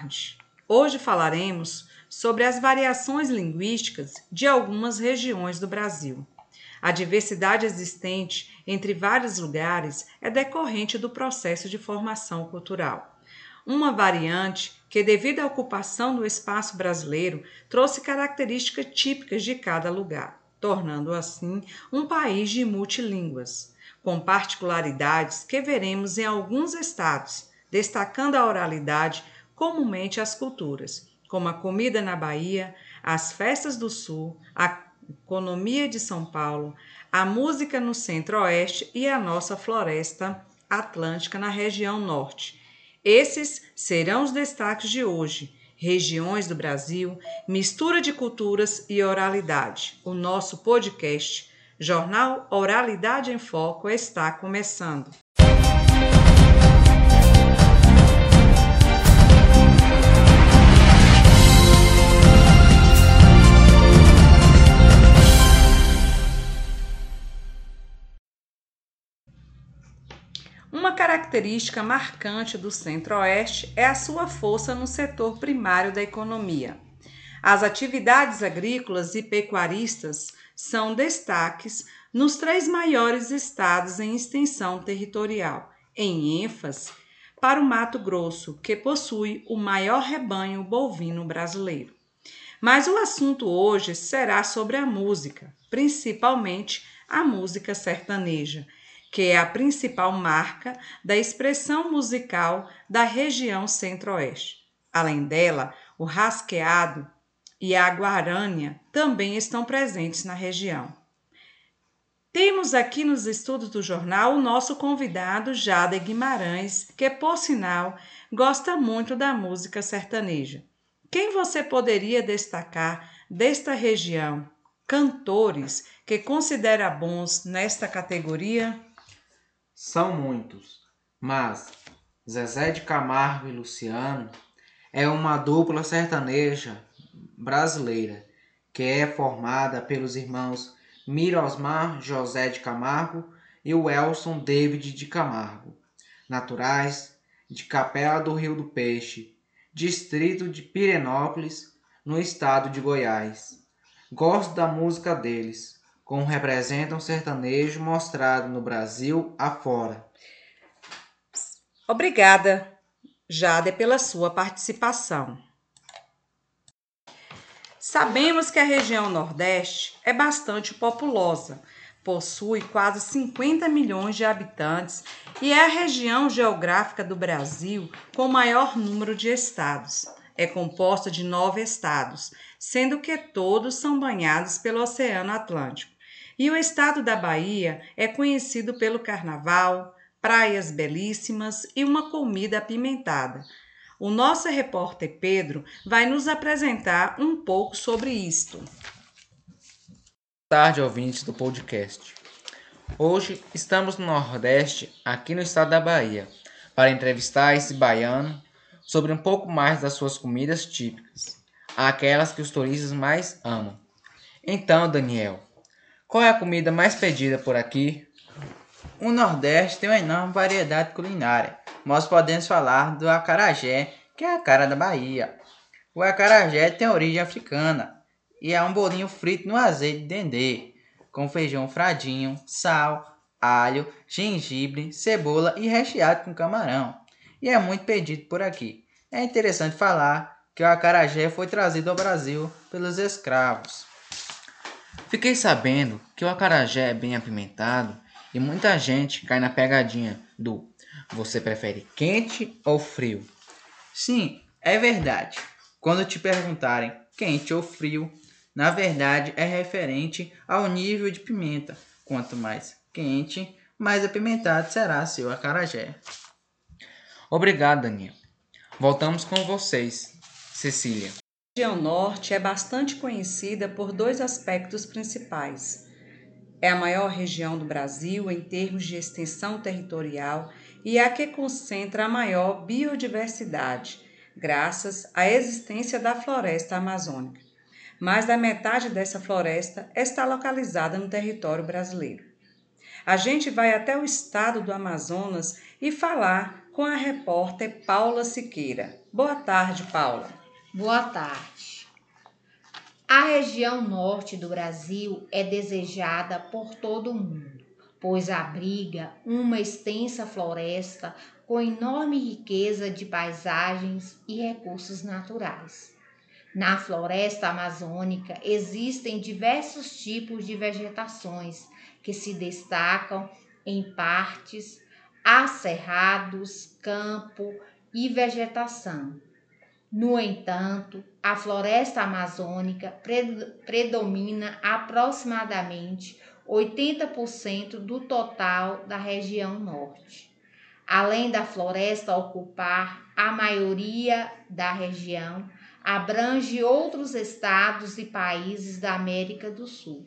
tarde. Hoje falaremos sobre as variações linguísticas de algumas regiões do Brasil. A diversidade existente entre vários lugares é decorrente do processo de formação cultural. Uma variante que, devido à ocupação do espaço brasileiro, trouxe características típicas de cada lugar, tornando assim um país de multilínguas, com particularidades que veremos em alguns estados, destacando a oralidade comumente às culturas, como a comida na Bahia, as festas do Sul, a economia de São Paulo, a música no centro-oeste e a nossa floresta atlântica na região norte. Esses serão os destaques de hoje. Regiões do Brasil, mistura de culturas e oralidade. O nosso podcast, Jornal Oralidade em Foco, está começando. Característica marcante do Centro-Oeste é a sua força no setor primário da economia. As atividades agrícolas e pecuaristas são destaques nos três maiores estados em extensão territorial, em ênfase para o Mato Grosso, que possui o maior rebanho bovino brasileiro. Mas o assunto hoje será sobre a música, principalmente a música sertaneja que é a principal marca da expressão musical da região centro-oeste. Além dela, o rasqueado e a guarânia também estão presentes na região. Temos aqui nos estudos do jornal o nosso convidado Jade Guimarães, que, por sinal, gosta muito da música sertaneja. Quem você poderia destacar desta região? Cantores que considera bons nesta categoria? São muitos, mas Zezé de Camargo e Luciano é uma dupla sertaneja brasileira que é formada pelos irmãos Mirosmar José de Camargo e o Elson David de Camargo, naturais de Capela do Rio do Peixe, distrito de Pirenópolis, no estado de Goiás. Gosto da música deles como representa um sertanejo mostrado no Brasil afora. Obrigada, Jade, pela sua participação. Sabemos que a região Nordeste é bastante populosa, possui quase 50 milhões de habitantes e é a região geográfica do Brasil com maior número de estados. É composta de nove estados, sendo que todos são banhados pelo Oceano Atlântico. E o estado da Bahia é conhecido pelo carnaval, praias belíssimas e uma comida apimentada. O nosso repórter Pedro vai nos apresentar um pouco sobre isto. Boa tarde, ouvintes do podcast. Hoje estamos no Nordeste, aqui no estado da Bahia, para entrevistar esse baiano sobre um pouco mais das suas comidas típicas, aquelas que os turistas mais amam. Então, Daniel, qual é a comida mais pedida por aqui? O Nordeste tem uma enorme variedade culinária. Nós podemos falar do acarajé, que é a cara da Bahia. O acarajé tem origem africana e é um bolinho frito no azeite de dendê, com feijão fradinho, sal, alho, gengibre, cebola e recheado com camarão. E é muito pedido por aqui. É interessante falar que o acarajé foi trazido ao Brasil pelos escravos. Fiquei sabendo que o acarajé é bem apimentado e muita gente cai na pegadinha do você prefere quente ou frio? Sim, é verdade. Quando te perguntarem quente ou frio, na verdade é referente ao nível de pimenta. Quanto mais quente, mais apimentado será seu acarajé. Obrigado, Daniel. Voltamos com vocês, Cecília região norte é bastante conhecida por dois aspectos principais. É a maior região do Brasil em termos de extensão territorial e é a que concentra a maior biodiversidade, graças à existência da floresta amazônica. Mais da metade dessa floresta está localizada no território brasileiro. A gente vai até o estado do Amazonas e falar com a repórter Paula Siqueira. Boa tarde, Paula. Boa tarde. A região norte do Brasil é desejada por todo mundo, pois abriga uma extensa floresta com enorme riqueza de paisagens e recursos naturais. Na floresta amazônica existem diversos tipos de vegetações que se destacam em partes, acerrados, campo e vegetação. No entanto, a floresta amazônica predomina aproximadamente 80% do total da região norte. Além da floresta ocupar a maioria da região, abrange outros estados e países da América do Sul,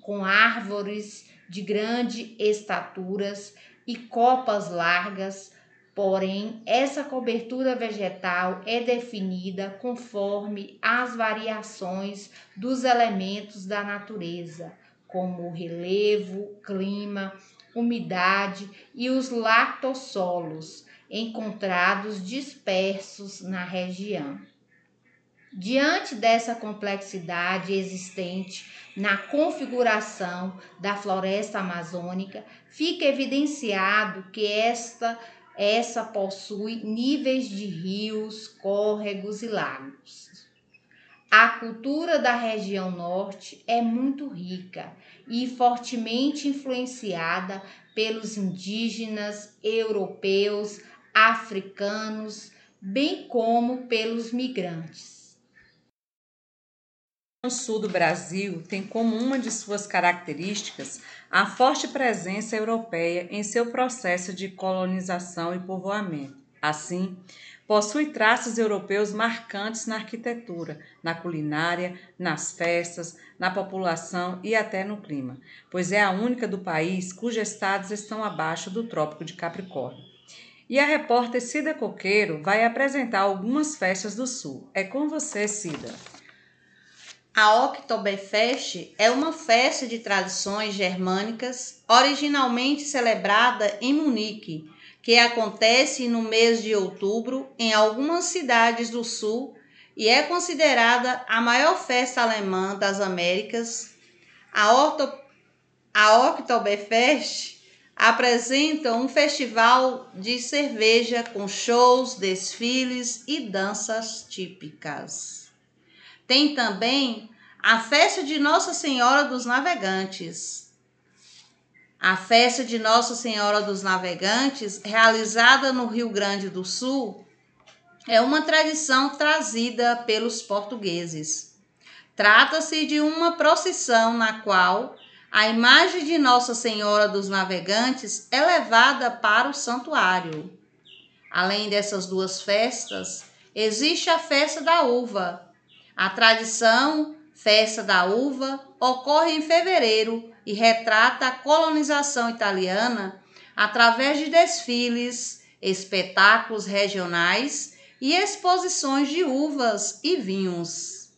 com árvores de grande estaturas e copas largas, porém essa cobertura vegetal é definida conforme as variações dos elementos da natureza, como o relevo, clima, umidade e os lactossolos encontrados dispersos na região. Diante dessa complexidade existente na configuração da floresta amazônica, fica evidenciado que esta essa possui níveis de rios, córregos e lagos. A cultura da região norte é muito rica e fortemente influenciada pelos indígenas, europeus, africanos, bem como pelos migrantes. O sul do Brasil tem como uma de suas características a forte presença europeia em seu processo de colonização e povoamento. Assim, possui traços europeus marcantes na arquitetura, na culinária, nas festas, na população e até no clima, pois é a única do país cujos estados estão abaixo do Trópico de Capricórnio. E a repórter Cida Coqueiro vai apresentar algumas festas do Sul. É com você, Cida. A Oktoberfest é uma festa de tradições germânicas originalmente celebrada em Munique, que acontece no mês de outubro em algumas cidades do sul e é considerada a maior festa alemã das Américas. A, Orto... a Oktoberfest apresenta um festival de cerveja com shows, desfiles e danças típicas. Tem também a festa de Nossa Senhora dos Navegantes. A festa de Nossa Senhora dos Navegantes, realizada no Rio Grande do Sul, é uma tradição trazida pelos portugueses. Trata-se de uma procissão na qual a imagem de Nossa Senhora dos Navegantes é levada para o santuário. Além dessas duas festas, existe a festa da uva, a tradição Festa da Uva ocorre em fevereiro e retrata a colonização italiana através de desfiles, espetáculos regionais e exposições de uvas e vinhos.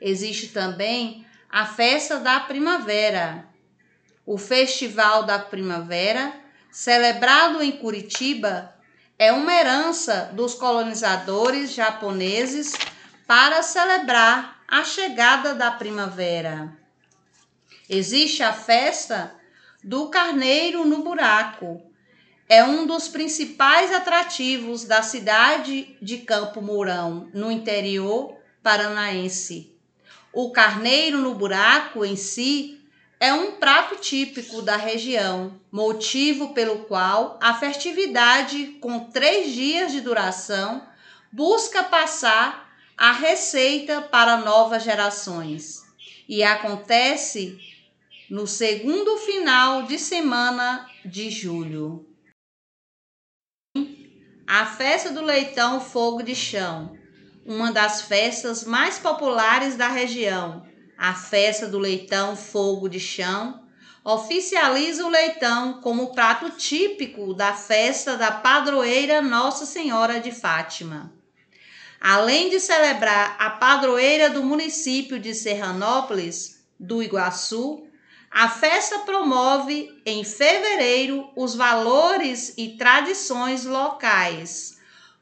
Existe também a Festa da Primavera, o Festival da Primavera, celebrado em Curitiba, é uma herança dos colonizadores japoneses para celebrar a chegada da primavera. Existe a festa do Carneiro no Buraco. É um dos principais atrativos da cidade de Campo Mourão, no interior paranaense. O carneiro no buraco em si é um prato típico da região, motivo pelo qual a festividade, com três dias de duração, busca passar a receita para novas gerações e acontece no segundo final de semana de julho. A festa do leitão fogo de chão, uma das festas mais populares da região. A festa do leitão fogo de chão oficializa o leitão como prato típico da festa da padroeira Nossa Senhora de Fátima. Além de celebrar a padroeira do município de Serranópolis, do Iguaçu, a festa promove em fevereiro os valores e tradições locais,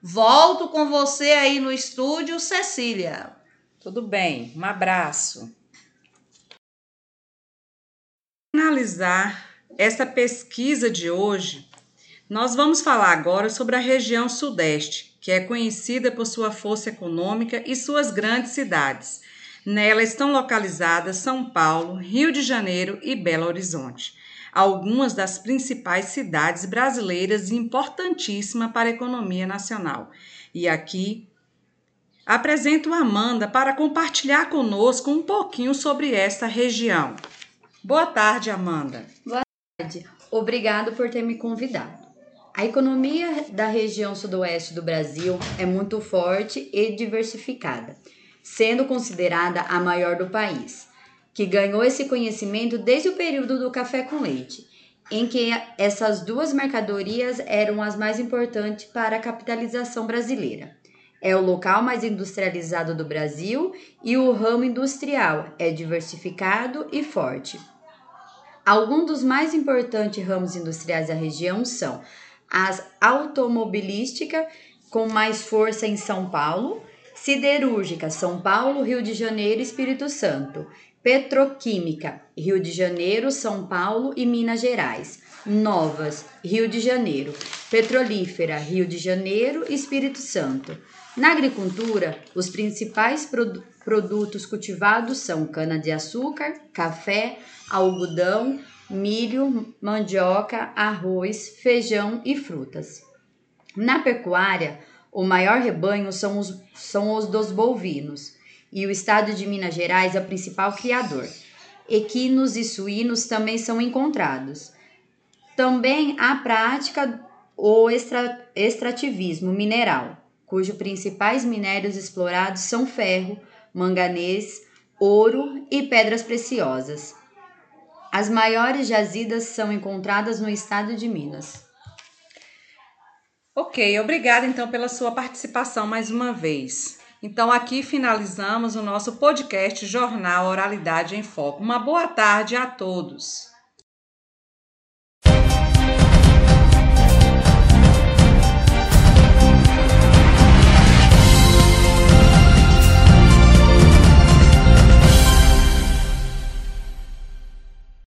Volto com você aí no estúdio, Cecília. Tudo bem, um abraço. Finalizar essa pesquisa de hoje, nós vamos falar agora sobre a região Sudeste, que é conhecida por sua força econômica e suas grandes cidades. Nela estão localizadas São Paulo, Rio de Janeiro e Belo Horizonte, algumas das principais cidades brasileiras e importantíssima para a economia nacional. E aqui apresento a Amanda para compartilhar conosco um pouquinho sobre esta região. Boa tarde, Amanda. Boa tarde. Obrigado por ter me convidado. A economia da região sudoeste do Brasil é muito forte e diversificada, sendo considerada a maior do país, que ganhou esse conhecimento desde o período do café com leite, em que essas duas mercadorias eram as mais importantes para a capitalização brasileira. É o local mais industrializado do Brasil e o ramo industrial é diversificado e forte. Alguns dos mais importantes ramos industriais da região são as automobilística, com mais força em São Paulo, siderúrgica, São Paulo, Rio de Janeiro Espírito Santo, petroquímica, Rio de Janeiro, São Paulo e Minas Gerais, novas, Rio de Janeiro, petrolífera, Rio de Janeiro Espírito Santo. Na agricultura, os principais produ produtos cultivados são cana-de-açúcar, café, algodão, milho, mandioca, arroz, feijão e frutas. Na pecuária, o maior rebanho são os, são os dos bovinos, e o estado de Minas Gerais é o principal criador. Equinos e suínos também são encontrados. Também há prática o extra, extrativismo mineral, cujos principais minérios explorados são ferro, manganês, ouro e pedras preciosas. As maiores jazidas são encontradas no estado de Minas. Ok, obrigada então pela sua participação mais uma vez. Então aqui finalizamos o nosso podcast Jornal Oralidade em Foco. Uma boa tarde a todos.